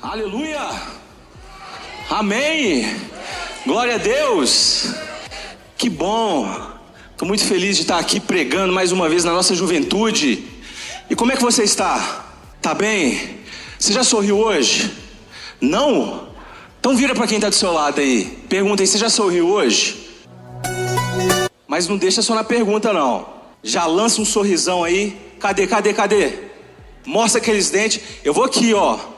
Aleluia! Amém! Glória a Deus! Que bom! Estou muito feliz de estar aqui pregando mais uma vez na nossa juventude. E como é que você está? Tá bem? Você já sorriu hoje? Não? Então vira para quem está do seu lado aí. Pergunta aí, você já sorriu hoje? Mas não deixa só na pergunta não. Já lança um sorrisão aí. Cadê, cadê, cadê? Mostra aqueles dentes. Eu vou aqui, ó.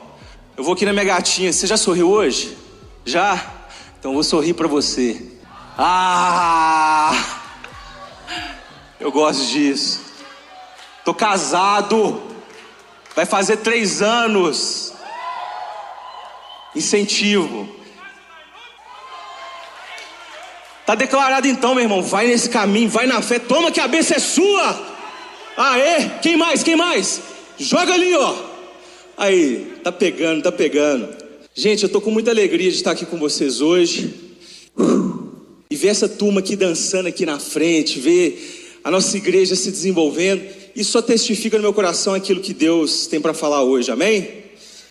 Eu vou aqui na minha gatinha. Você já sorriu hoje? Já? Então eu vou sorrir para você. Ah! Eu gosto disso. Tô casado. Vai fazer três anos. Incentivo. Tá declarado então, meu irmão. Vai nesse caminho, vai na fé. Toma que a bênção é sua. Aê! Quem mais? Quem mais? Joga ali, ó. Aí, tá pegando, tá pegando. Gente, eu tô com muita alegria de estar aqui com vocês hoje. E ver essa turma aqui dançando aqui na frente, ver a nossa igreja se desenvolvendo. Isso só testifica no meu coração aquilo que Deus tem para falar hoje, amém?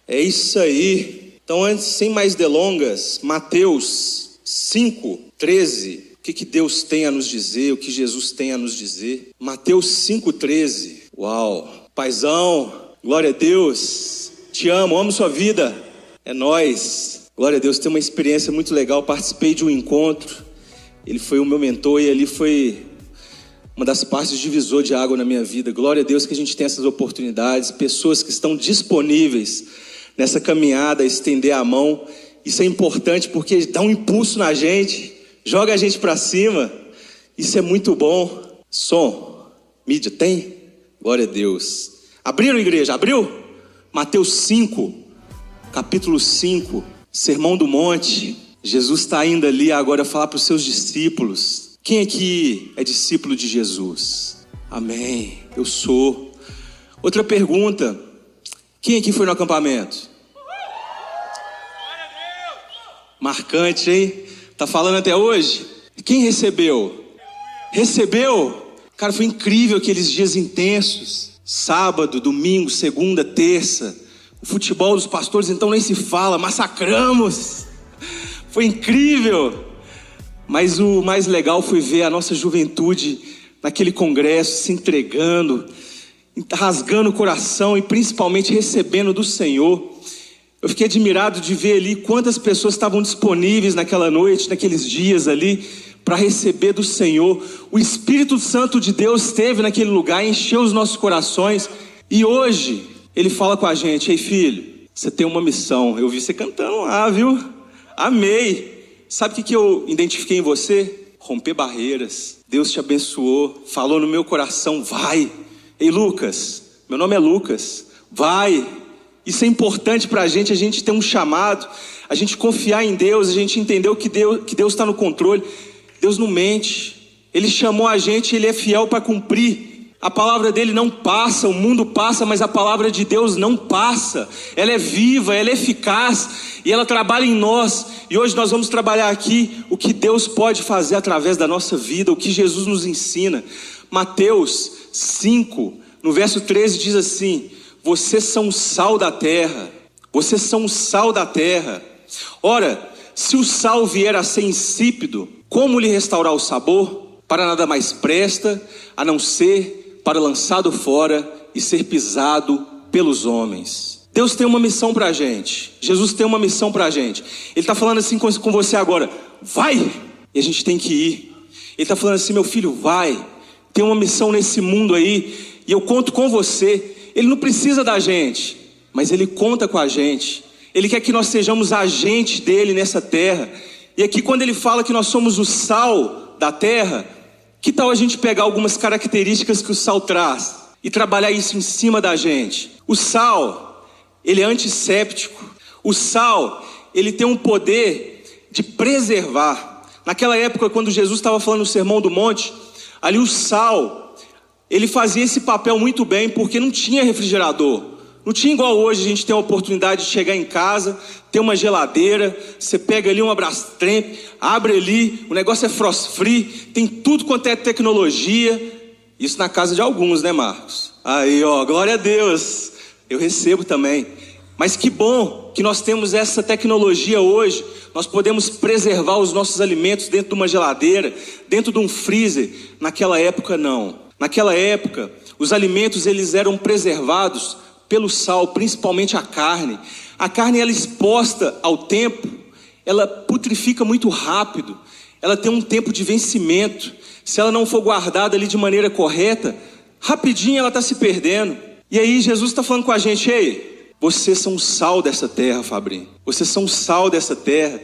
É isso aí. Então, antes, sem mais delongas, Mateus 5, 13. O que, que Deus tem a nos dizer, o que Jesus tem a nos dizer? Mateus 5, 13. Uau! Paizão, glória a Deus, te amo, amo sua vida, é nós. Glória a Deus, tem uma experiência muito legal. Participei de um encontro, ele foi o meu mentor e ali foi uma das partes divisor de água na minha vida. Glória a Deus que a gente tem essas oportunidades, pessoas que estão disponíveis nessa caminhada, estender a mão. Isso é importante porque dá um impulso na gente, joga a gente para cima. Isso é muito bom. Som, mídia tem? Glória a Deus. Abriram, igreja? Abriu? Mateus 5, capítulo 5, Sermão do Monte. Jesus está indo ali agora falar para os seus discípulos. Quem aqui é discípulo de Jesus? Amém. Eu sou. Outra pergunta. Quem aqui foi no acampamento? Marcante, hein? Tá falando até hoje? Quem recebeu? Recebeu? Cara, foi incrível aqueles dias intensos. Sábado, domingo, segunda, terça. O futebol dos pastores então nem se fala, massacramos. Foi incrível. Mas o mais legal foi ver a nossa juventude naquele congresso se entregando, rasgando o coração e principalmente recebendo do Senhor. Eu fiquei admirado de ver ali quantas pessoas estavam disponíveis naquela noite, naqueles dias ali para receber do Senhor. O Espírito Santo de Deus esteve naquele lugar, encheu os nossos corações. E hoje, Ele fala com a gente: Ei filho, você tem uma missão. Eu vi você cantando lá, viu? Amei. Sabe o que, eu identifiquei em você? Romper barreiras. Deus te abençoou, falou no meu coração: vai. Ei, Lucas, meu nome é Lucas, vai. Isso é importante para a gente, a gente ter um chamado, a gente confiar em Deus, a gente entender que Deus que Deus está no controle. Deus não mente. Ele chamou a gente, ele é fiel para cumprir. A palavra dele não passa, o mundo passa, mas a palavra de Deus não passa. Ela é viva, ela é eficaz e ela trabalha em nós. E hoje nós vamos trabalhar aqui o que Deus pode fazer através da nossa vida, o que Jesus nos ensina. Mateus 5, no verso 13 diz assim: Vocês são o sal da terra. Vocês são o sal da terra. Ora, se o sal vier a ser insípido, como lhe restaurar o sabor? Para nada mais presta, a não ser para lançado fora e ser pisado pelos homens. Deus tem uma missão para a gente. Jesus tem uma missão para a gente. Ele está falando assim com, você agora: vai! E a gente tem que ir. Ele está falando assim: meu filho, vai. Tem uma missão nesse mundo aí. E eu conto com você. Ele não precisa da gente, mas ele conta com a gente. Ele quer que nós sejamos agentes dele nessa terra. E aqui, quando ele fala que nós somos o sal da terra, que tal a gente pegar algumas características que o sal traz e trabalhar isso em cima da gente? O sal, ele é antisséptico. O sal, ele tem um poder de preservar. Naquela época, quando Jesus estava falando no Sermão do Monte, ali o sal, ele fazia esse papel muito bem, porque não tinha refrigerador. Não tinha igual hoje, a gente tem a oportunidade de chegar em casa, ter uma geladeira, você pega ali um Abrastremp, abre ali, o negócio é frost free, tem tudo quanto é tecnologia. Isso na casa de alguns, né, Marcos? Aí, ó, glória a Deus. Eu recebo também. Mas que bom que nós temos essa tecnologia hoje. Nós podemos preservar os nossos alimentos dentro de uma geladeira, dentro de um freezer. Naquela época não. Naquela época, os alimentos eles eram preservados pelo sal, principalmente a carne. A carne ela exposta ao tempo, ela putrifica muito rápido. Ela tem um tempo de vencimento. Se ela não for guardada ali de maneira correta, rapidinho ela está se perdendo. E aí Jesus está falando com a gente, ei, vocês são o sal dessa terra, Fabrinho. Vocês são o sal dessa terra.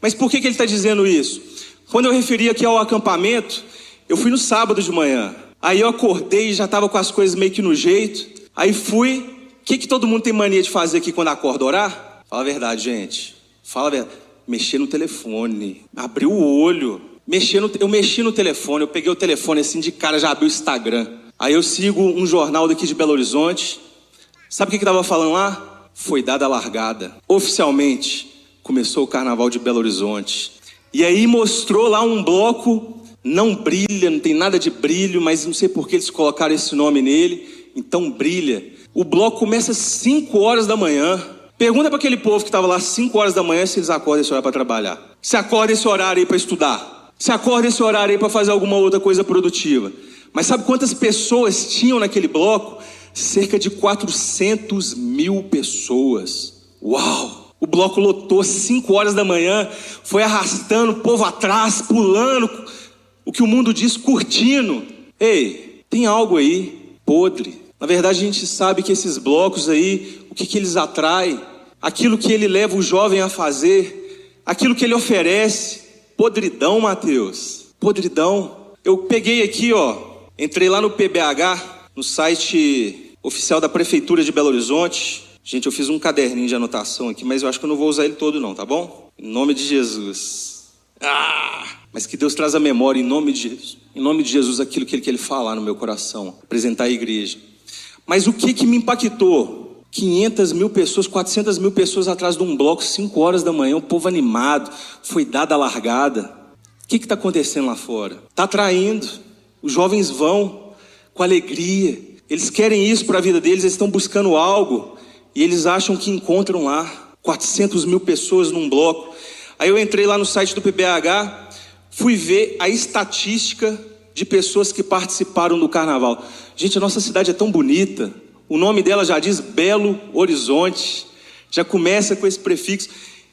Mas por que, que ele está dizendo isso? Quando eu referi aqui ao acampamento, eu fui no sábado de manhã. Aí eu acordei e já estava com as coisas meio que no jeito. Aí fui. Que, que todo mundo tem mania de fazer aqui quando acorda orar? Fala a verdade, gente. Fala a verdade. Mexer no telefone. Abrir o olho. Mexer no... Eu mexi no telefone. Eu peguei o telefone assim de cara, já abri o Instagram. Aí eu sigo um jornal daqui de Belo Horizonte. Sabe o que estava falando lá? Foi dada a largada. Oficialmente, começou o carnaval de Belo Horizonte. E aí mostrou lá um bloco, não brilha, não tem nada de brilho, mas não sei por que eles colocaram esse nome nele, então brilha. O bloco começa às 5 horas da manhã. Pergunta para aquele povo que estava lá às 5 horas da manhã se eles acordam esse horário para trabalhar. Se acorda esse horário aí para estudar. Se acorda esse horário aí para fazer alguma outra coisa produtiva. Mas sabe quantas pessoas tinham naquele bloco? cerca de 400 mil pessoas. Uau! O bloco lotou 5 horas da manhã, foi arrastando o povo atrás, pulando, o que o mundo diz, curtindo. Ei, tem algo aí podre. Na verdade, a gente sabe que esses blocos aí, o que, que eles atraem, aquilo que ele leva o jovem a fazer, aquilo que ele oferece, podridão, Mateus, podridão. Eu peguei aqui, ó, entrei lá no PBH, no site oficial da Prefeitura de Belo Horizonte. Gente, eu fiz um caderninho de anotação aqui, mas eu acho que eu não vou usar ele todo, não, tá bom? Em nome de Jesus. Ah! Mas que Deus traz a memória em nome de Jesus. Em nome de Jesus, aquilo que Ele quer falar no meu coração, apresentar à igreja. Mas o que que me impactou? 500 mil pessoas, 400 mil pessoas atrás de um bloco, 5 horas da manhã, o povo animado, foi dada a largada. O que está acontecendo lá fora? Está atraindo. Os jovens vão, com alegria. Eles querem isso para a vida deles, eles estão buscando algo e eles acham que encontram lá 400 mil pessoas num bloco. Aí eu entrei lá no site do PBH, fui ver a estatística de pessoas que participaram do carnaval. Gente, a nossa cidade é tão bonita, o nome dela já diz Belo Horizonte, já começa com esse prefixo.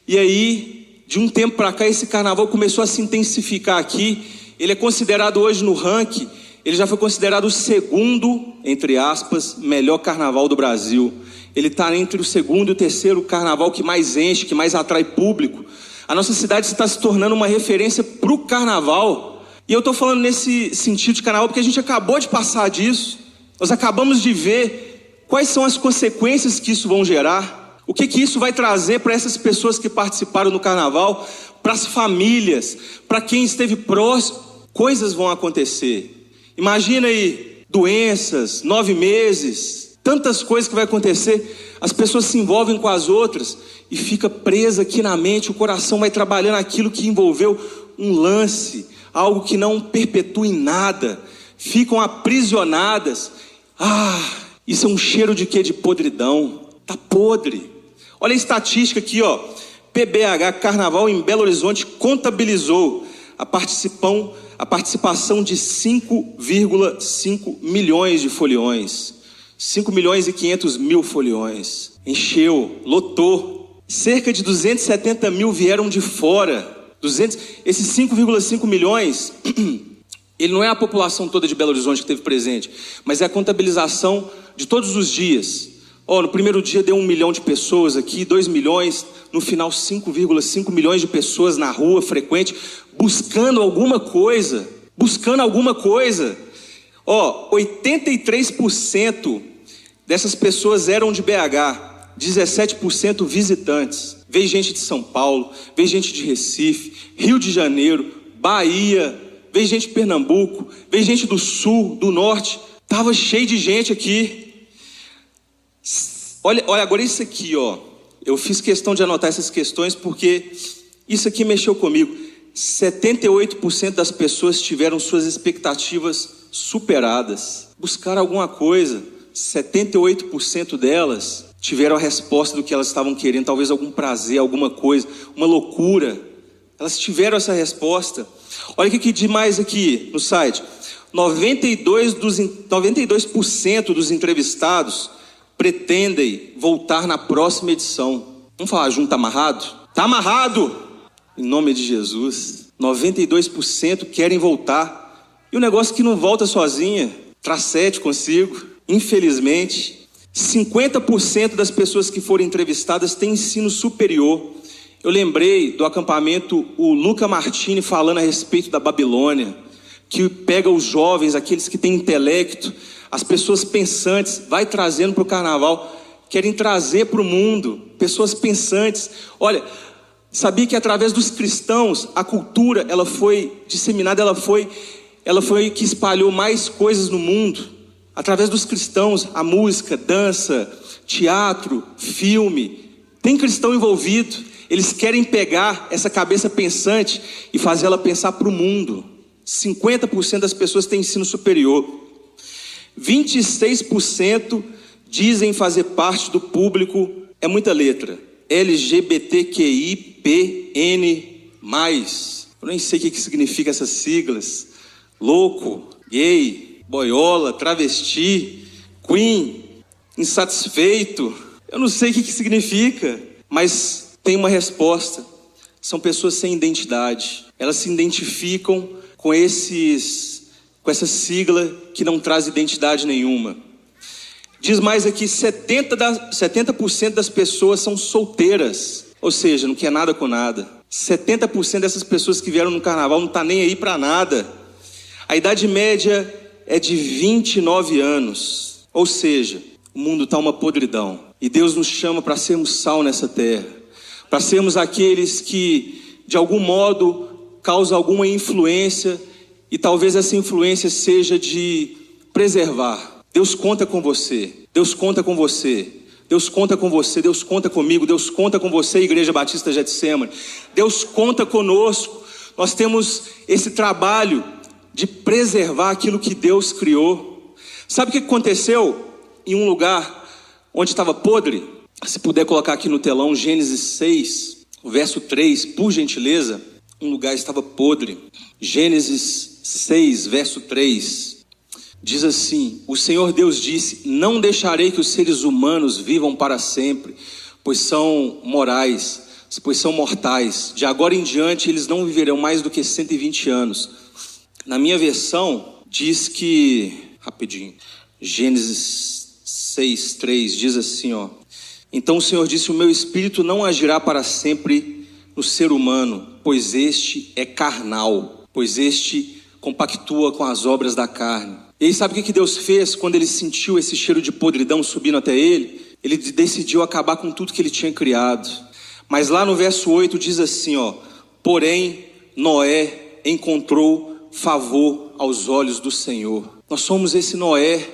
E aí, de um tempo para cá, esse carnaval começou a se intensificar aqui. Ele é considerado hoje no ranking ele já foi considerado o segundo, entre aspas, melhor carnaval do Brasil. Ele está entre o segundo e o terceiro carnaval que mais enche, que mais atrai público. A nossa cidade está se tornando uma referência para o carnaval. E eu estou falando nesse sentido de carnaval porque a gente acabou de passar disso. Nós acabamos de ver quais são as consequências que isso vão gerar. O que, que isso vai trazer para essas pessoas que participaram do carnaval, para as famílias, para quem esteve próximo. Coisas vão acontecer. Imagina aí, doenças, nove meses, tantas coisas que vai acontecer. As pessoas se envolvem com as outras e fica presa aqui na mente, o coração vai trabalhando aquilo que envolveu um lance, algo que não perpetua em nada. Ficam aprisionadas. Ah, isso é um cheiro de quê? De podridão. Tá podre. Olha a estatística aqui, ó. PBH Carnaval em Belo Horizonte contabilizou a participação a participação de 5,5 milhões de foliões. 5 milhões e 500 mil foliões. Encheu, lotou. Cerca de 270 mil vieram de fora. 200, esses 5,5 milhões, ele não é a população toda de Belo Horizonte que teve presente, mas é a contabilização de todos os dias. Oh, no primeiro dia deu um milhão de pessoas aqui, dois milhões, no final 5,5 milhões de pessoas na rua frequente, buscando alguma coisa, buscando alguma coisa. Ó, oh, 83% dessas pessoas eram de BH, 17% visitantes. Veio gente de São Paulo, veio gente de Recife, Rio de Janeiro, Bahia, veio gente de Pernambuco, veio gente do Sul, do Norte. Tava cheio de gente aqui. Olha, olha agora isso aqui, ó. Eu fiz questão de anotar essas questões porque isso aqui mexeu comigo. 78% das pessoas tiveram suas expectativas superadas. Buscaram alguma coisa. 78% delas tiveram a resposta do que elas estavam querendo, talvez algum prazer, alguma coisa, uma loucura. Elas tiveram essa resposta. Olha o que diz mais aqui no site. 92 dos, 92% dos entrevistados pretendem voltar na próxima edição. Vamos falar junto, tá amarrado? Tá amarrado! Em nome de Jesus. 92% querem voltar. E o negócio que não volta sozinha, traz sete consigo. Infelizmente, 50% das pessoas que foram entrevistadas têm ensino superior. Eu lembrei do acampamento o Luca Martini falando a respeito da Babilônia, que pega os jovens, aqueles que têm intelecto, as pessoas pensantes, vai trazendo para o carnaval, querem trazer para o mundo pessoas pensantes. Olha, sabia que através dos cristãos a cultura ela foi disseminada, ela foi, ela foi que espalhou mais coisas no mundo. Através dos cristãos, a música, dança, teatro, filme, tem cristão envolvido. Eles querem pegar essa cabeça pensante e fazê-la pensar para o mundo. 50% das pessoas têm ensino superior. 26% dizem fazer parte do público, é muita letra, LGBTQIPN+. Eu nem sei o que significa essas siglas. Louco, gay, boiola, travesti, queen, insatisfeito. Eu não sei o que, que significa, mas tem uma resposta. São pessoas sem identidade. Elas se identificam com esses com essa sigla que não traz identidade nenhuma. Diz mais aqui, 70%, da, 70 das pessoas são solteiras, ou seja, não quer nada com nada. 70% dessas pessoas que vieram no carnaval não está nem aí para nada. A idade média é de 29 anos. Ou seja, o mundo está uma podridão. E Deus nos chama para sermos sal nessa terra. Para sermos aqueles que, de algum modo, causam alguma influência. E talvez essa influência seja de preservar. Deus conta com você. Deus conta com você. Deus conta com você, Deus conta comigo, Deus conta com você, Igreja Batista Getsemane. Deus conta conosco. Nós temos esse trabalho de preservar aquilo que Deus criou. Sabe o que aconteceu em um lugar onde estava podre? Se puder colocar aqui no telão Gênesis 6, verso 3, por gentileza, um lugar estava podre. Gênesis 6, verso 3. Diz assim: O Senhor Deus disse: Não deixarei que os seres humanos vivam para sempre, pois são morais, pois são mortais. De agora em diante eles não viverão mais do que 120 anos. Na minha versão, diz que, rapidinho, Gênesis 6, 3 diz assim: ó. Então o Senhor disse: O meu espírito não agirá para sempre no ser humano, pois este é carnal, pois este compactua com as obras da carne. E aí, sabe o que Deus fez quando ele sentiu esse cheiro de podridão subindo até ele? Ele decidiu acabar com tudo que ele tinha criado. Mas lá no verso 8 diz assim: ó, porém Noé encontrou favor aos olhos do Senhor. Nós somos esse Noé.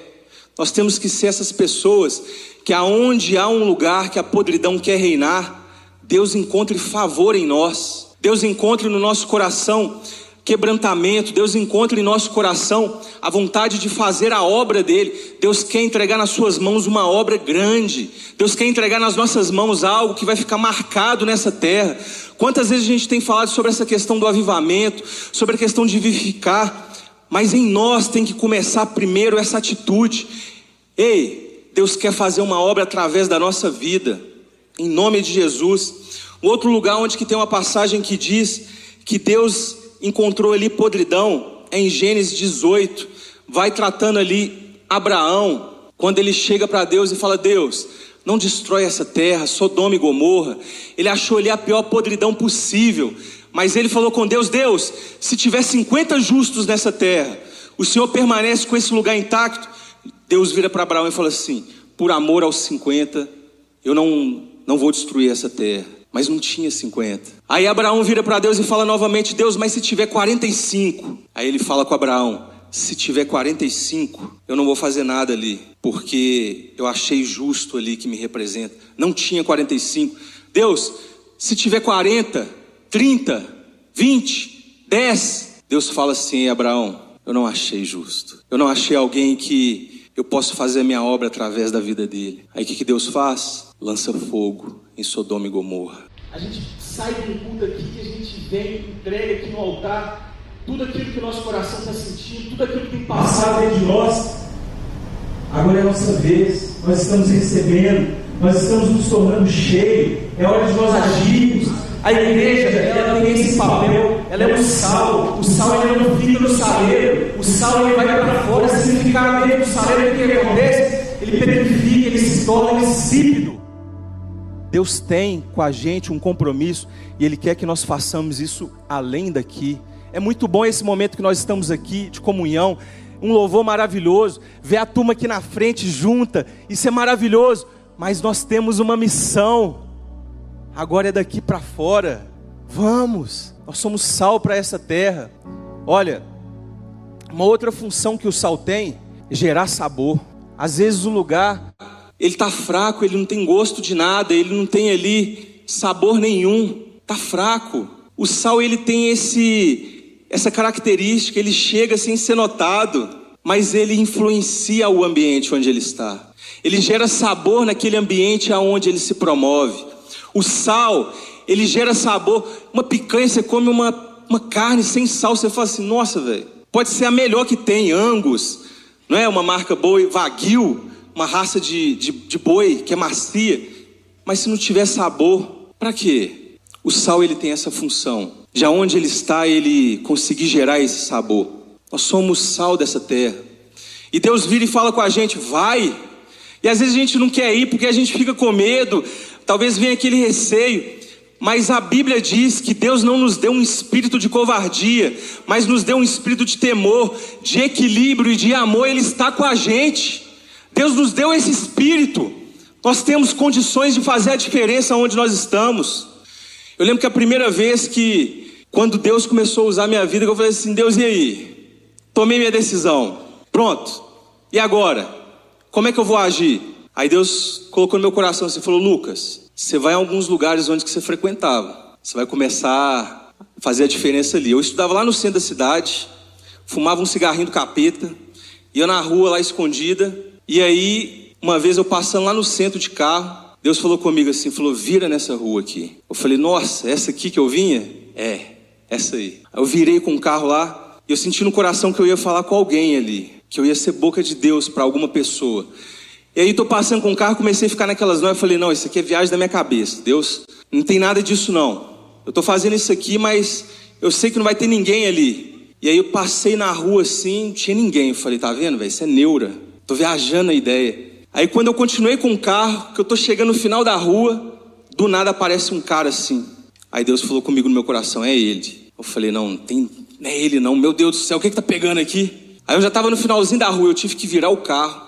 Nós temos que ser essas pessoas que aonde há um lugar que a podridão quer reinar, Deus encontre favor em nós. Deus encontre no nosso coração quebrantamento, Deus encontre em nosso coração a vontade de fazer a obra dele. Deus quer entregar nas suas mãos uma obra grande. Deus quer entregar nas nossas mãos algo que vai ficar marcado nessa terra. Quantas vezes a gente tem falado sobre essa questão do avivamento, sobre a questão de vivificar, mas em nós tem que começar primeiro essa atitude. Ei, Deus quer fazer uma obra através da nossa vida. Em nome de Jesus. Um outro lugar onde que tem uma passagem que diz que Deus encontrou ali podridão, é em Gênesis 18, vai tratando ali Abraão, quando ele chega para Deus e fala: Deus, não destrói essa terra, Sodoma e Gomorra. Ele achou ali a pior podridão possível, mas ele falou com Deus: Deus, se tiver 50 justos nessa terra, o Senhor permanece com esse lugar intacto. Deus vira para Abraão e fala assim: por amor aos 50, eu não, não vou destruir essa terra mas não tinha 50. Aí Abraão vira para Deus e fala novamente: Deus, mas se tiver 45? Aí ele fala com Abraão: Se tiver 45, eu não vou fazer nada ali, porque eu achei justo ali que me representa. Não tinha 45. Deus, se tiver 40, 30, 20, 10, Deus fala assim: Abraão, eu não achei justo. Eu não achei alguém que eu posso fazer a minha obra através da vida dele. Aí o que, que Deus faz? Lança fogo em Sodoma e Gomorra. A gente sai do culto aqui que a gente vem, entrega aqui no altar tudo aquilo que o nosso coração está sentindo, tudo aquilo que tem passado dentro de nós. Agora é a nossa vez, nós estamos recebendo, nós estamos nos tornando cheios, é hora de nós agirmos. A igreja, ela tem esse papel, ela é o sal, o sal ele não fica no saleiro, o sal ele vai para fora, se ele ficar dentro do saleiro, o que acontece? Ele petrifica, ele se torna insípido. Deus tem com a gente um compromisso e Ele quer que nós façamos isso além daqui. É muito bom esse momento que nós estamos aqui de comunhão, um louvor maravilhoso, ver a turma aqui na frente junta, isso é maravilhoso, mas nós temos uma missão, agora é daqui para fora, vamos, nós somos sal para essa terra. Olha, uma outra função que o sal tem é gerar sabor. Às vezes o lugar ele está fraco, ele não tem gosto de nada, ele não tem ali sabor nenhum, está fraco. O sal ele tem esse essa característica, ele chega sem ser notado, mas ele influencia o ambiente onde ele está. Ele gera sabor naquele ambiente aonde ele se promove. O sal, ele gera sabor. Uma picanha, você come uma, uma carne sem sal, você fala assim, nossa, velho, pode ser a melhor que tem, Angus, não é? Uma marca boa, Wagyu, uma raça de, de, de boi que é macia. Mas se não tiver sabor, para quê? O sal ele tem essa função de onde ele está, ele conseguir gerar esse sabor. Nós somos sal dessa terra. E Deus vira e fala com a gente: vai. E às vezes a gente não quer ir porque a gente fica com medo, talvez venha aquele receio. Mas a Bíblia diz que Deus não nos deu um espírito de covardia, mas nos deu um espírito de temor, de equilíbrio e de amor. Ele está com a gente. Deus nos deu esse espírito. Nós temos condições de fazer a diferença onde nós estamos. Eu lembro que a primeira vez que quando Deus começou a usar minha vida, eu falei assim: Deus, e aí? Tomei minha decisão. Pronto. E agora? Como é que eu vou agir? Aí Deus colocou no meu coração assim: falou, Lucas, você vai a alguns lugares onde você frequentava. Você vai começar a fazer a diferença ali. Eu estudava lá no centro da cidade, fumava um cigarrinho do capeta, ia na rua lá escondida. E aí, uma vez eu passando lá no centro de carro, Deus falou comigo assim: falou, vira nessa rua aqui. Eu falei, nossa, essa aqui que eu vinha? É. Essa aí. Eu virei com o carro lá e eu senti no coração que eu ia falar com alguém ali, que eu ia ser boca de Deus para alguma pessoa. E aí tô passando com o carro, comecei a ficar naquelas não, eu falei: "Não, isso aqui é viagem da minha cabeça. Deus, não tem nada disso não. Eu tô fazendo isso aqui, mas eu sei que não vai ter ninguém ali". E aí eu passei na rua assim, não tinha ninguém. Eu falei: "Tá vendo, velho? Isso é neura. Tô viajando a ideia". Aí quando eu continuei com o carro, que eu tô chegando no final da rua, do nada aparece um cara assim. Aí Deus falou comigo no meu coração: "É ele". Eu falei, não, tem, não é ele não, meu Deus do céu, o que está pegando aqui? Aí eu já estava no finalzinho da rua, eu tive que virar o carro.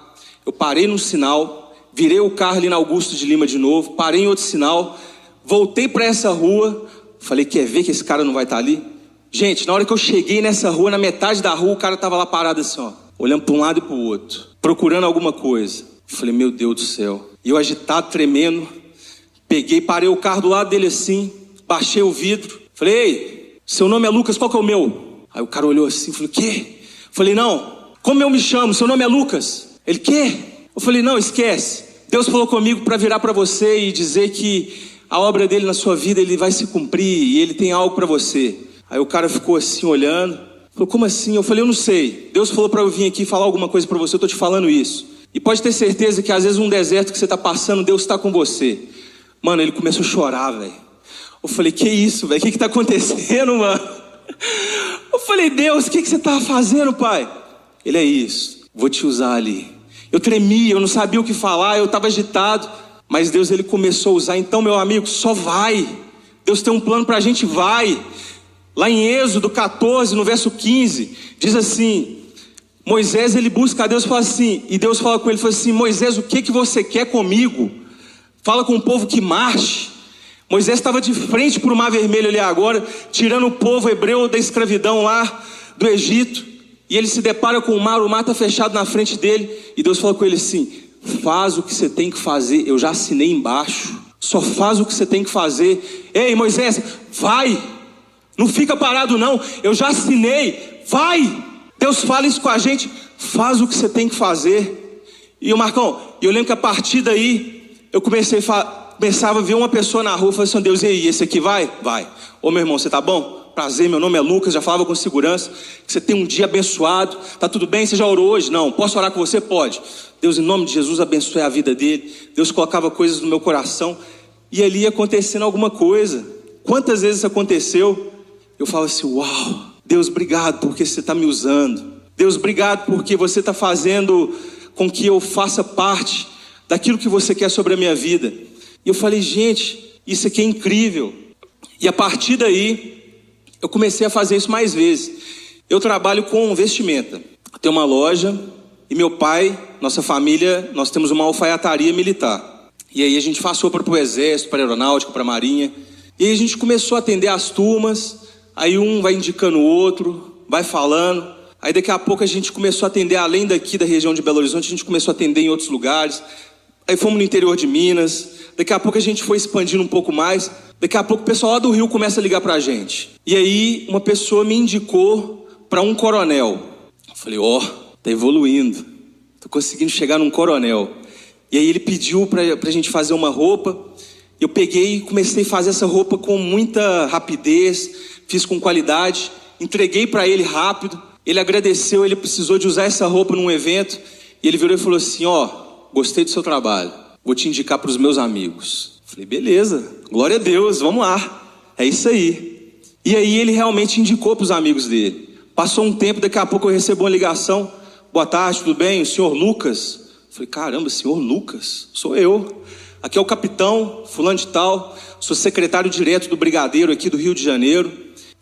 Eu parei num sinal, virei o carro ali na Augusto de Lima de novo, parei em outro sinal, voltei para essa rua, falei, quer ver que esse cara não vai estar tá ali? Gente, na hora que eu cheguei nessa rua, na metade da rua, o cara estava lá parado assim, ó, olhando para um lado e para o outro, procurando alguma coisa. Eu falei, meu Deus do céu. E eu agitado, tremendo, peguei, parei o carro do lado dele assim, baixei o vidro, falei, ei, seu nome é Lucas, qual que é o meu? Aí o cara olhou assim e falou: Quê? falei: Não, como eu me chamo? Seu nome é Lucas. Ele: Quê? Eu falei: Não, esquece. Deus falou comigo para virar para você e dizer que a obra dele na sua vida ele vai se cumprir e ele tem algo para você. Aí o cara ficou assim olhando. Falou: Como assim? Eu falei: Eu não sei. Deus falou para eu vir aqui falar alguma coisa para você. Eu tô te falando isso. E pode ter certeza que às vezes um deserto que você está passando, Deus está com você. Mano, ele começou a chorar, velho. Eu falei, que isso, velho? O que está acontecendo, mano? Eu falei, Deus, o que, que você estava fazendo, pai? Ele é isso, vou te usar ali. Eu tremia, eu não sabia o que falar, eu estava agitado. Mas Deus ele começou a usar. Então, meu amigo, só vai. Deus tem um plano para a gente, vai. Lá em Êxodo 14, no verso 15, diz assim: Moisés ele busca a Deus e fala assim, e Deus fala com ele, fala assim: Moisés, o que que você quer comigo? Fala com o povo que marche. Moisés estava de frente para o Mar Vermelho ali agora, tirando o povo hebreu da escravidão lá do Egito. E ele se depara com o mar, o mar está fechado na frente dele. E Deus fala com ele assim: Faz o que você tem que fazer. Eu já assinei embaixo. Só faz o que você tem que fazer. Ei, Moisés, vai. Não fica parado, não. Eu já assinei. Vai. Deus fala isso com a gente. Faz o que você tem que fazer. E o Marcão, eu lembro que a partir daí, eu comecei a começava a ver uma pessoa na rua, falei assim, Deus, e aí, esse aqui vai? Vai. Ô meu irmão, você tá bom? Prazer, meu nome é Lucas, já falava com segurança, que você tem um dia abençoado, tá tudo bem? Você já orou hoje? Não. Posso orar com você? Pode. Deus, em nome de Jesus, abençoe a vida dele. Deus colocava coisas no meu coração e ali ia acontecendo alguma coisa. Quantas vezes isso aconteceu? Eu falo assim: Uau, Deus, obrigado porque você está me usando. Deus, obrigado porque você está fazendo com que eu faça parte daquilo que você quer sobre a minha vida. E eu falei, gente, isso aqui é incrível. E a partir daí, eu comecei a fazer isso mais vezes. Eu trabalho com vestimenta. Tenho uma loja e meu pai, nossa família, nós temos uma alfaiataria militar. E aí a gente roupa para o exército, para a aeronáutica, para a marinha. E aí a gente começou a atender as turmas. Aí um vai indicando o outro, vai falando. Aí daqui a pouco a gente começou a atender além daqui da região de Belo Horizonte, a gente começou a atender em outros lugares. Aí fomos no interior de Minas. Daqui a pouco a gente foi expandindo um pouco mais. Daqui a pouco o pessoal lá do Rio começa a ligar pra gente. E aí uma pessoa me indicou para um coronel. Eu falei, ó, oh, tá evoluindo. Tô conseguindo chegar num coronel. E aí ele pediu pra, pra gente fazer uma roupa. Eu peguei e comecei a fazer essa roupa com muita rapidez, fiz com qualidade, entreguei para ele rápido. Ele agradeceu, ele precisou de usar essa roupa num evento. E ele virou e falou assim: Ó, oh, gostei do seu trabalho, vou te indicar para os meus amigos. Falei, beleza, glória a Deus, vamos lá, é isso aí. E aí ele realmente indicou para os amigos dele. Passou um tempo, daqui a pouco eu recebo uma ligação: Boa tarde, tudo bem? O senhor Lucas? Falei, caramba, senhor Lucas, sou eu. Aqui é o capitão, fulano de tal, sou secretário direto do Brigadeiro aqui do Rio de Janeiro.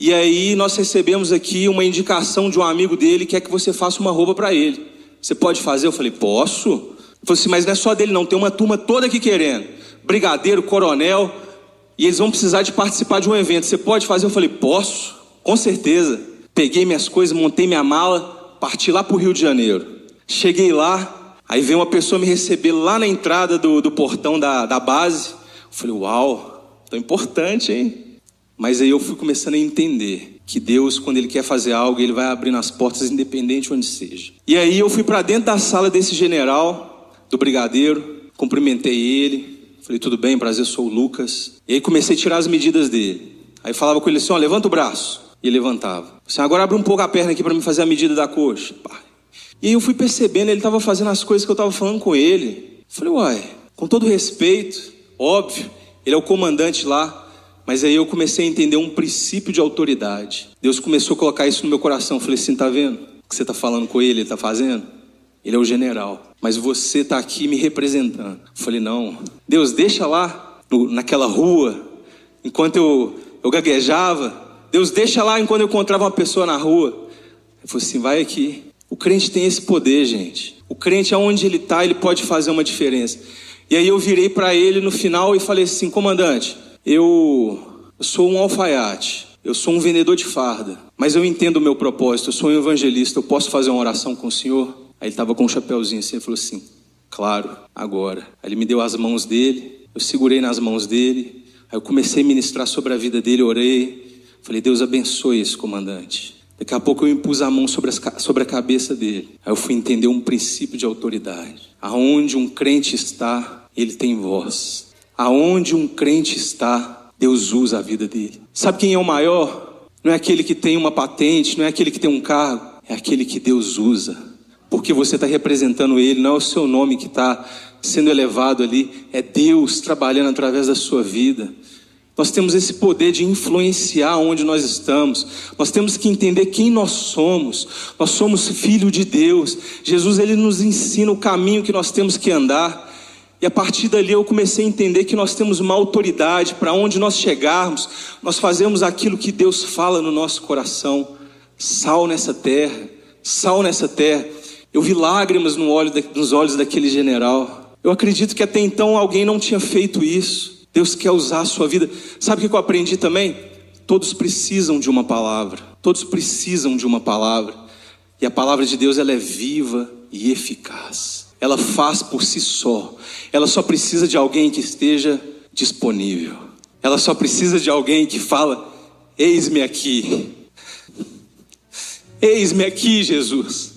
E aí nós recebemos aqui uma indicação de um amigo dele que é que você faça uma roupa para ele. Você pode fazer? Eu falei, posso. Falou assim, mas não é só dele não, tem uma turma toda aqui querendo. Brigadeiro, coronel, e eles vão precisar de participar de um evento. Você pode fazer? Eu falei, posso, com certeza. Peguei minhas coisas, montei minha mala, parti lá para o Rio de Janeiro. Cheguei lá, aí veio uma pessoa me receber lá na entrada do, do portão da, da base. Eu falei, uau, tão importante, hein? Mas aí eu fui começando a entender que Deus, quando Ele quer fazer algo, Ele vai abrindo as portas, independente onde seja. E aí eu fui para dentro da sala desse general, do brigadeiro, cumprimentei ele, falei, tudo bem, prazer, sou o Lucas. E aí comecei a tirar as medidas dele. Aí falava com ele assim, ó, levanta o braço. E ele levantava. Assim, agora abre um pouco a perna aqui para me fazer a medida da coxa. E aí eu fui percebendo, ele estava fazendo as coisas que eu estava falando com ele. Falei, uai, com todo respeito, óbvio, ele é o comandante lá, mas aí eu comecei a entender um princípio de autoridade. Deus começou a colocar isso no meu coração. Falei assim: tá vendo? O que você está falando com ele, ele está fazendo? Ele é o general, mas você está aqui me representando. Eu falei: não, Deus, deixa lá no, naquela rua, enquanto eu, eu gaguejava. Deus, deixa lá enquanto eu encontrava uma pessoa na rua. Eu falei assim: vai aqui. O crente tem esse poder, gente. O crente, aonde ele está, ele pode fazer uma diferença. E aí eu virei para ele no final e falei assim: comandante. Eu sou um alfaiate, eu sou um vendedor de farda, mas eu entendo o meu propósito, eu sou um evangelista, eu posso fazer uma oração com o Senhor? Aí ele estava com um chapéuzinho assim, ele falou assim, claro, agora. Aí ele me deu as mãos dele, eu segurei nas mãos dele, aí eu comecei a ministrar sobre a vida dele, orei, falei, Deus abençoe esse comandante. Daqui a pouco eu impus a mão sobre, as, sobre a cabeça dele. Aí eu fui entender um princípio de autoridade. Aonde um crente está, ele tem voz. Aonde um crente está, Deus usa a vida dele. Sabe quem é o maior? Não é aquele que tem uma patente, não é aquele que tem um cargo, é aquele que Deus usa. Porque você está representando Ele, não é o seu nome que está sendo elevado ali, é Deus trabalhando através da sua vida. Nós temos esse poder de influenciar onde nós estamos. Nós temos que entender quem nós somos. Nós somos filho de Deus. Jesus ele nos ensina o caminho que nós temos que andar. E a partir dali eu comecei a entender que nós temos uma autoridade para onde nós chegarmos, nós fazemos aquilo que Deus fala no nosso coração. Sal nessa terra, sal nessa terra. Eu vi lágrimas no olho, nos olhos daquele general. Eu acredito que até então alguém não tinha feito isso. Deus quer usar a sua vida. Sabe o que eu aprendi também? Todos precisam de uma palavra. Todos precisam de uma palavra. E a palavra de Deus ela é viva e eficaz ela faz por si só. Ela só precisa de alguém que esteja disponível. Ela só precisa de alguém que fala: Eis-me aqui. Eis-me aqui, Jesus.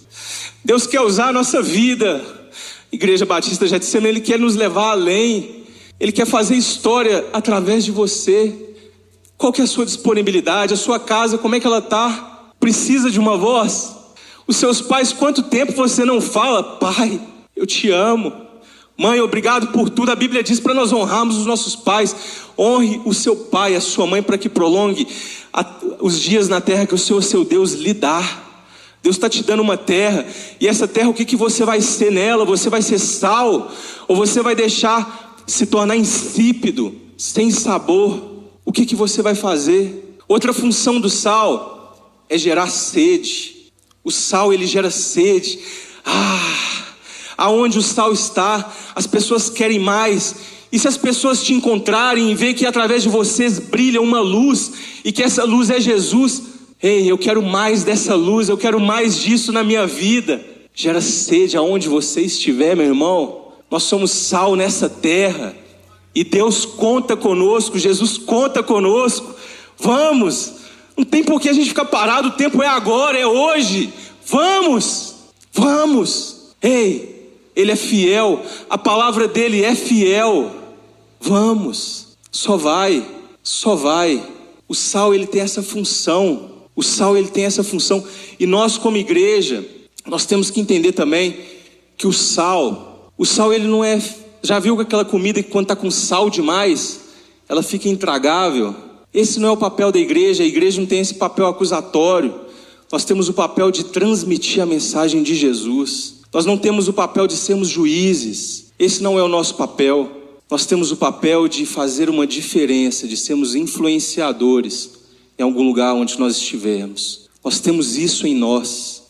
Deus quer usar a nossa vida. Igreja Batista já disse, ele quer nos levar além. Ele quer fazer história através de você. Qual que é a sua disponibilidade? A sua casa, como é que ela está? Precisa de uma voz? Os seus pais, quanto tempo você não fala, pai, eu te amo. Mãe, obrigado por tudo. A Bíblia diz para nós honrarmos os nossos pais. Honre o seu pai, a sua mãe, para que prolongue os dias na terra que o Senhor, seu Deus, lhe dá. Deus está te dando uma terra, e essa terra, o que, que você vai ser nela? Você vai ser sal, ou você vai deixar se tornar insípido, sem sabor? O que, que você vai fazer? Outra função do sal é gerar sede. O sal ele gera sede. Ah, aonde o sal está, as pessoas querem mais. E se as pessoas te encontrarem e ver que através de vocês brilha uma luz e que essa luz é Jesus, ei, eu quero mais dessa luz, eu quero mais disso na minha vida. Gera sede aonde você estiver, meu irmão. Nós somos sal nessa terra e Deus conta conosco, Jesus conta conosco. Vamos, não tem por que a gente ficar parado, o tempo é agora, é hoje. Vamos, vamos. Ei, ele é fiel, a palavra dele é fiel. Vamos, só vai, só vai. O sal ele tem essa função. O sal ele tem essa função e nós como igreja, nós temos que entender também que o sal, o sal ele não é, já viu aquela comida que quando está com sal demais, ela fica intragável. Esse não é o papel da igreja, a igreja não tem esse papel acusatório. Nós temos o papel de transmitir a mensagem de Jesus. Nós não temos o papel de sermos juízes, esse não é o nosso papel. Nós temos o papel de fazer uma diferença, de sermos influenciadores em algum lugar onde nós estivermos. Nós temos isso em nós.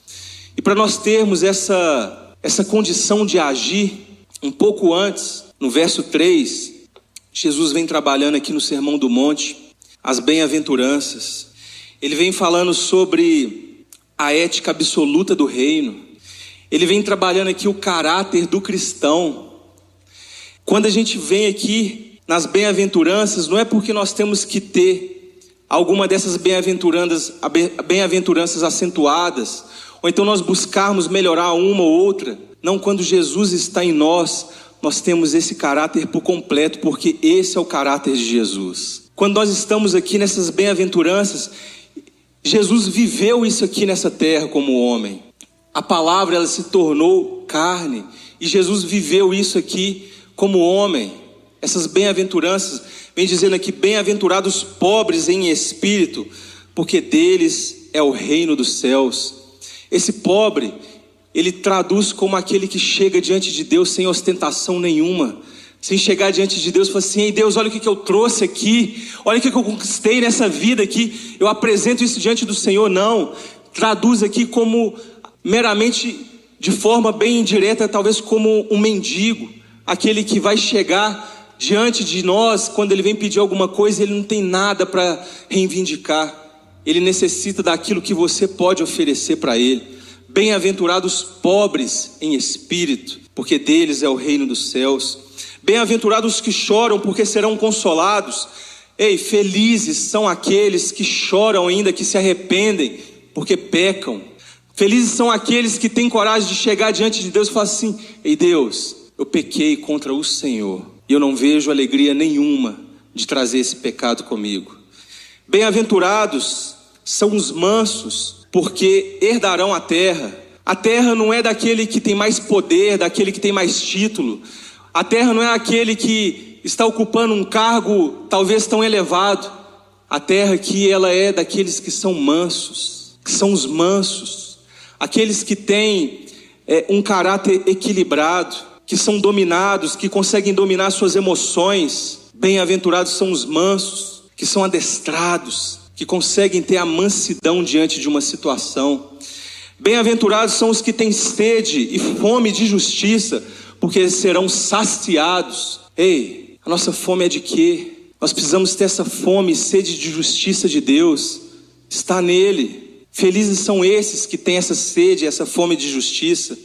E para nós termos essa, essa condição de agir, um pouco antes, no verso 3, Jesus vem trabalhando aqui no Sermão do Monte, as bem-aventuranças. Ele vem falando sobre a ética absoluta do reino. Ele vem trabalhando aqui o caráter do cristão. Quando a gente vem aqui nas bem-aventuranças, não é porque nós temos que ter alguma dessas bem-aventuranças, bem-aventuranças acentuadas, ou então nós buscarmos melhorar uma ou outra. Não, quando Jesus está em nós, nós temos esse caráter por completo, porque esse é o caráter de Jesus. Quando nós estamos aqui nessas bem-aventuranças, Jesus viveu isso aqui nessa terra como homem. A palavra ela se tornou carne e Jesus viveu isso aqui como homem. Essas bem-aventuranças vem dizendo aqui bem-aventurados pobres em espírito, porque deles é o reino dos céus. Esse pobre, ele traduz como aquele que chega diante de Deus sem ostentação nenhuma, sem chegar diante de Deus e falar assim: Ei Deus, olha o que eu trouxe aqui, olha o que eu conquistei nessa vida aqui, eu apresento isso diante do Senhor. Não, traduz aqui como meramente de forma bem indireta, talvez como um mendigo, aquele que vai chegar diante de nós quando ele vem pedir alguma coisa, ele não tem nada para reivindicar. Ele necessita daquilo que você pode oferecer para ele. Bem-aventurados pobres em espírito, porque deles é o reino dos céus. Bem-aventurados que choram, porque serão consolados. Ei, felizes são aqueles que choram ainda, que se arrependem, porque pecam. Felizes são aqueles que têm coragem de chegar diante de Deus e falar assim: Ei Deus, eu pequei contra o Senhor e eu não vejo alegria nenhuma de trazer esse pecado comigo. Bem-aventurados são os mansos, porque herdarão a terra. A terra não é daquele que tem mais poder, daquele que tem mais título. A terra não é aquele que está ocupando um cargo talvez tão elevado. A terra aqui ela é daqueles que são mansos, que são os mansos aqueles que têm é, um caráter equilibrado, que são dominados, que conseguem dominar suas emoções. Bem-aventurados são os mansos, que são adestrados, que conseguem ter a mansidão diante de uma situação. Bem-aventurados são os que têm sede e fome de justiça, porque serão saciados. Ei, a nossa fome é de quê? Nós precisamos ter essa fome e sede de justiça de Deus. Está nele. Felizes são esses que têm essa sede, essa fome de justiça.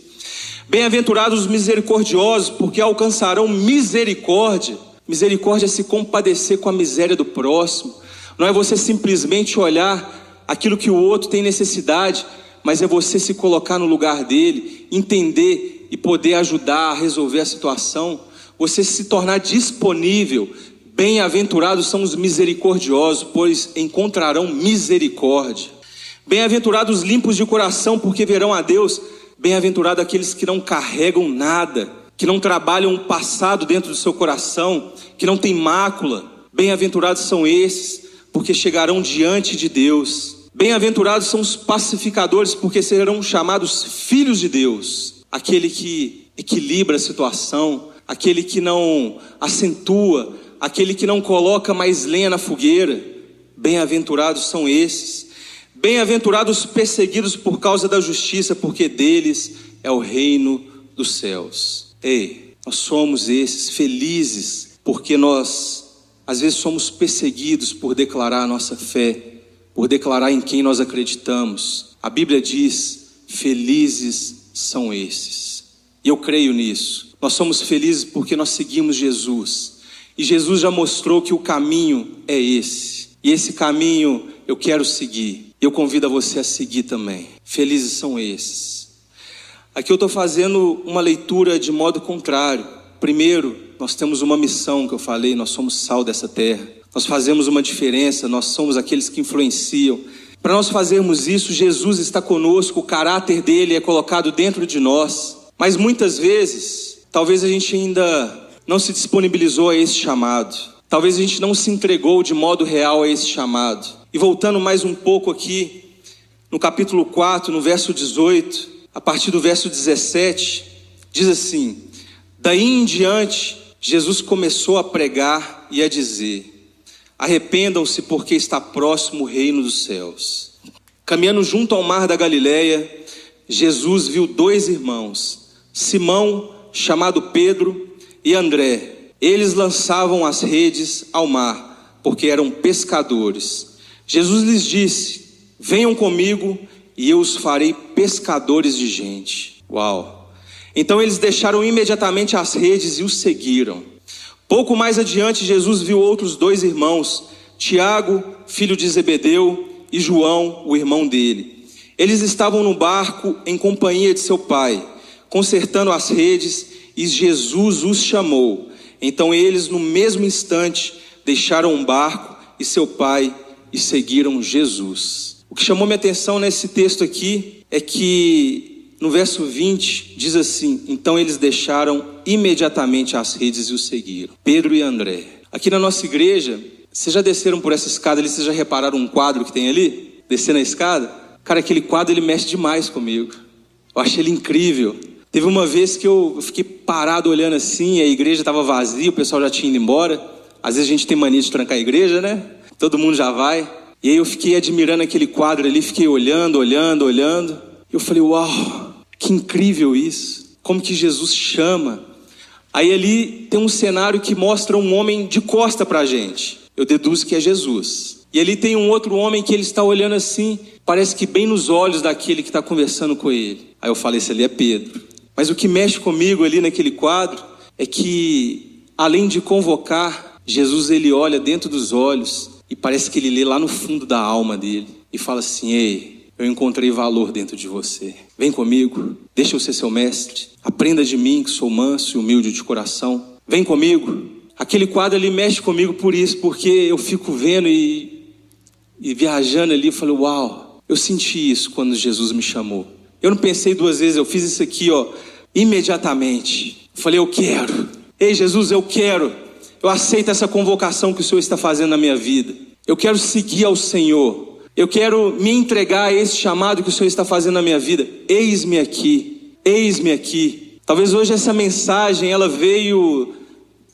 Bem-aventurados os misericordiosos, porque alcançarão misericórdia. Misericórdia é se compadecer com a miséria do próximo. Não é você simplesmente olhar aquilo que o outro tem necessidade, mas é você se colocar no lugar dele, entender e poder ajudar a resolver a situação, você se tornar disponível. Bem-aventurados são os misericordiosos, pois encontrarão misericórdia. Bem-aventurados os limpos de coração, porque verão a Deus. Bem-aventurados aqueles que não carregam nada, que não trabalham o passado dentro do seu coração, que não tem mácula. Bem-aventurados são esses, porque chegarão diante de Deus. Bem-aventurados são os pacificadores, porque serão chamados filhos de Deus. Aquele que equilibra a situação, aquele que não acentua, aquele que não coloca mais lenha na fogueira. Bem-aventurados são esses. Bem-aventurados perseguidos por causa da justiça, porque deles é o reino dos céus. Ei, nós somos esses felizes, porque nós às vezes somos perseguidos por declarar a nossa fé, por declarar em quem nós acreditamos. A Bíblia diz: felizes são esses. E eu creio nisso. Nós somos felizes porque nós seguimos Jesus. E Jesus já mostrou que o caminho é esse. E esse caminho eu quero seguir. Eu convido a você a seguir também. Felizes são esses. Aqui eu estou fazendo uma leitura de modo contrário. Primeiro, nós temos uma missão que eu falei, nós somos sal dessa terra. Nós fazemos uma diferença, nós somos aqueles que influenciam. Para nós fazermos isso, Jesus está conosco, o caráter dele é colocado dentro de nós. Mas muitas vezes, talvez a gente ainda não se disponibilizou a esse chamado. Talvez a gente não se entregou de modo real a esse chamado. E voltando mais um pouco aqui, no capítulo 4, no verso 18, a partir do verso 17, diz assim: Daí em diante, Jesus começou a pregar e a dizer: Arrependam-se, porque está próximo o reino dos céus. Caminhando junto ao mar da Galileia, Jesus viu dois irmãos, Simão, chamado Pedro, e André. Eles lançavam as redes ao mar, porque eram pescadores. Jesus lhes disse: Venham comigo e eu os farei pescadores de gente. Uau! Então eles deixaram imediatamente as redes e os seguiram. Pouco mais adiante, Jesus viu outros dois irmãos, Tiago, filho de Zebedeu, e João, o irmão dele. Eles estavam no barco em companhia de seu pai, consertando as redes, e Jesus os chamou. Então eles, no mesmo instante, deixaram o barco e seu pai e seguiram Jesus. O que chamou minha atenção nesse texto aqui é que no verso 20 diz assim: Então eles deixaram imediatamente as redes e o seguiram. Pedro e André. Aqui na nossa igreja, vocês já desceram por essa escada ali? Vocês já repararam um quadro que tem ali? Descendo a escada? Cara, aquele quadro ele mexe demais comigo. Eu achei ele incrível. Teve uma vez que eu fiquei parado olhando assim, a igreja estava vazia, o pessoal já tinha ido embora. Às vezes a gente tem mania de trancar a igreja, né? Todo mundo já vai. E aí eu fiquei admirando aquele quadro ali, fiquei olhando, olhando, olhando. E eu falei, uau, que incrível isso. Como que Jesus chama. Aí ali tem um cenário que mostra um homem de costa para a gente. Eu deduzo que é Jesus. E ali tem um outro homem que ele está olhando assim, parece que bem nos olhos daquele que está conversando com ele. Aí eu falei, esse ali é Pedro. Mas o que mexe comigo ali naquele quadro é que, além de convocar, Jesus ele olha dentro dos olhos e parece que ele lê lá no fundo da alma dele e fala assim: Ei, eu encontrei valor dentro de você. Vem comigo, deixa eu ser seu mestre. Aprenda de mim, que sou manso e humilde de coração. Vem comigo. Aquele quadro ali mexe comigo por isso, porque eu fico vendo e, e viajando ali. Eu falei: Uau, eu senti isso quando Jesus me chamou. Eu não pensei duas vezes, eu fiz isso aqui, ó, imediatamente. Eu falei: Eu quero. Ei, Jesus, eu quero. Eu aceito essa convocação que o Senhor está fazendo na minha vida. Eu quero seguir ao Senhor. Eu quero me entregar a esse chamado que o Senhor está fazendo na minha vida. Eis-me aqui. Eis-me aqui. Talvez hoje essa mensagem ela veio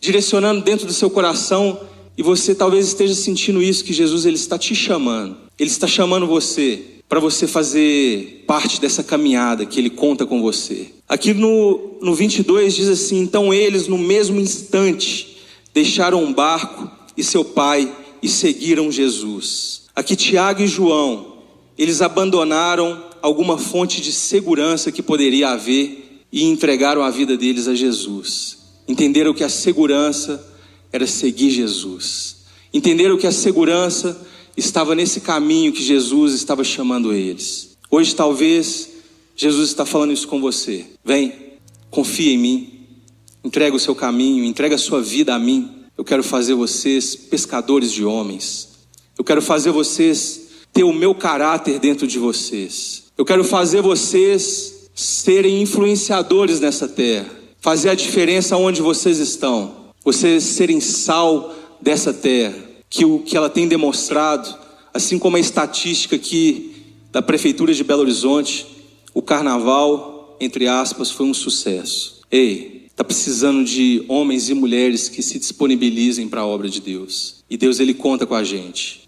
direcionando dentro do seu coração e você talvez esteja sentindo isso que Jesus ele está te chamando. Ele está chamando você para você fazer parte dessa caminhada que ele conta com você. Aqui no, no 22 diz assim: Então eles, no mesmo instante, deixaram um barco e seu pai e seguiram Jesus. Aqui Tiago e João, eles abandonaram alguma fonte de segurança que poderia haver e entregaram a vida deles a Jesus. Entenderam que a segurança era seguir Jesus. Entenderam que a segurança estava nesse caminho que Jesus estava chamando eles. Hoje talvez Jesus está falando isso com você. Vem, Confia em mim. Entrega o seu caminho, entrega a sua vida a mim. Eu quero fazer vocês pescadores de homens. Eu quero fazer vocês ter o meu caráter dentro de vocês. Eu quero fazer vocês serem influenciadores nessa terra. Fazer a diferença onde vocês estão. Vocês serem sal dessa terra. Que o que ela tem demonstrado, assim como a estatística aqui da Prefeitura de Belo Horizonte, o carnaval, entre aspas, foi um sucesso. Ei, está precisando de homens e mulheres que se disponibilizem para a obra de Deus. E Deus ele conta com a gente.